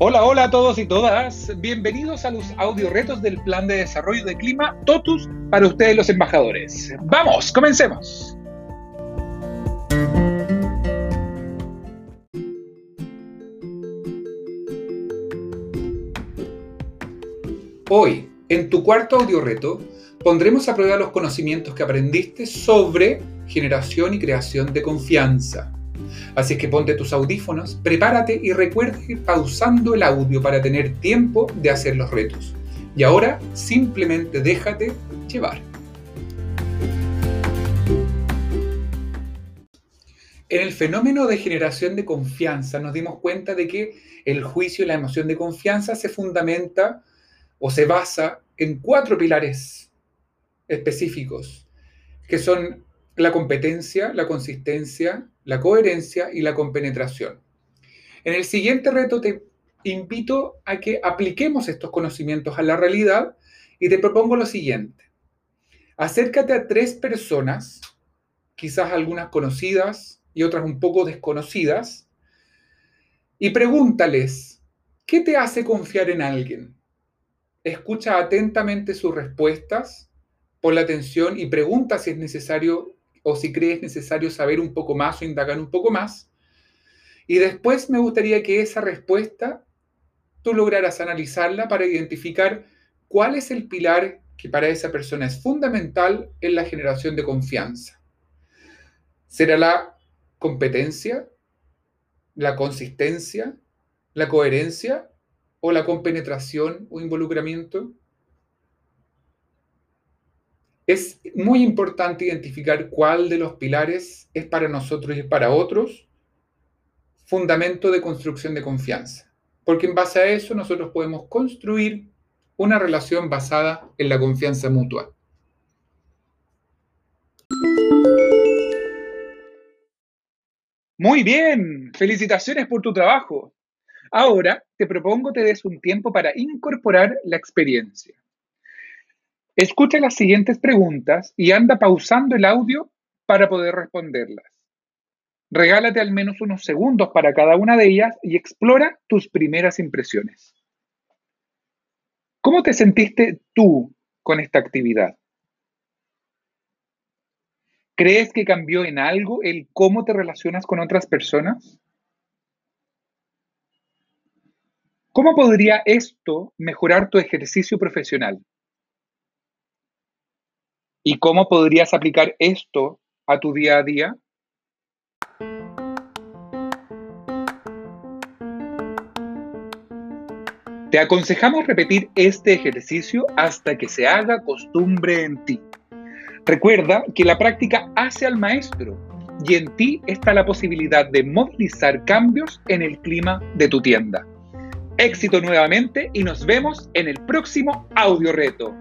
Hola, hola a todos y todas. Bienvenidos a los audio retos del Plan de Desarrollo de Clima TOTUS para ustedes los embajadores. Vamos, comencemos. Hoy, en tu cuarto audio reto, pondremos a prueba los conocimientos que aprendiste sobre generación y creación de confianza. Así que ponte tus audífonos, prepárate y recuerda ir pausando el audio para tener tiempo de hacer los retos. Y ahora simplemente déjate llevar. En el fenómeno de generación de confianza nos dimos cuenta de que el juicio y la emoción de confianza se fundamenta o se basa en cuatro pilares específicos, que son la competencia, la consistencia, la coherencia y la compenetración. En el siguiente reto te invito a que apliquemos estos conocimientos a la realidad y te propongo lo siguiente. Acércate a tres personas, quizás algunas conocidas y otras un poco desconocidas, y pregúntales, ¿qué te hace confiar en alguien? Escucha atentamente sus respuestas, pon la atención y pregunta si es necesario o si crees necesario saber un poco más o indagar un poco más. Y después me gustaría que esa respuesta tú lograras analizarla para identificar cuál es el pilar que para esa persona es fundamental en la generación de confianza. ¿Será la competencia, la consistencia, la coherencia o la compenetración o involucramiento? Es muy importante identificar cuál de los pilares es para nosotros y para otros fundamento de construcción de confianza, porque en base a eso nosotros podemos construir una relación basada en la confianza mutua. Muy bien, felicitaciones por tu trabajo. Ahora te propongo te des un tiempo para incorporar la experiencia. Escucha las siguientes preguntas y anda pausando el audio para poder responderlas. Regálate al menos unos segundos para cada una de ellas y explora tus primeras impresiones. ¿Cómo te sentiste tú con esta actividad? ¿Crees que cambió en algo el cómo te relacionas con otras personas? ¿Cómo podría esto mejorar tu ejercicio profesional? ¿Y cómo podrías aplicar esto a tu día a día? Te aconsejamos repetir este ejercicio hasta que se haga costumbre en ti. Recuerda que la práctica hace al maestro y en ti está la posibilidad de movilizar cambios en el clima de tu tienda. Éxito nuevamente y nos vemos en el próximo audio reto.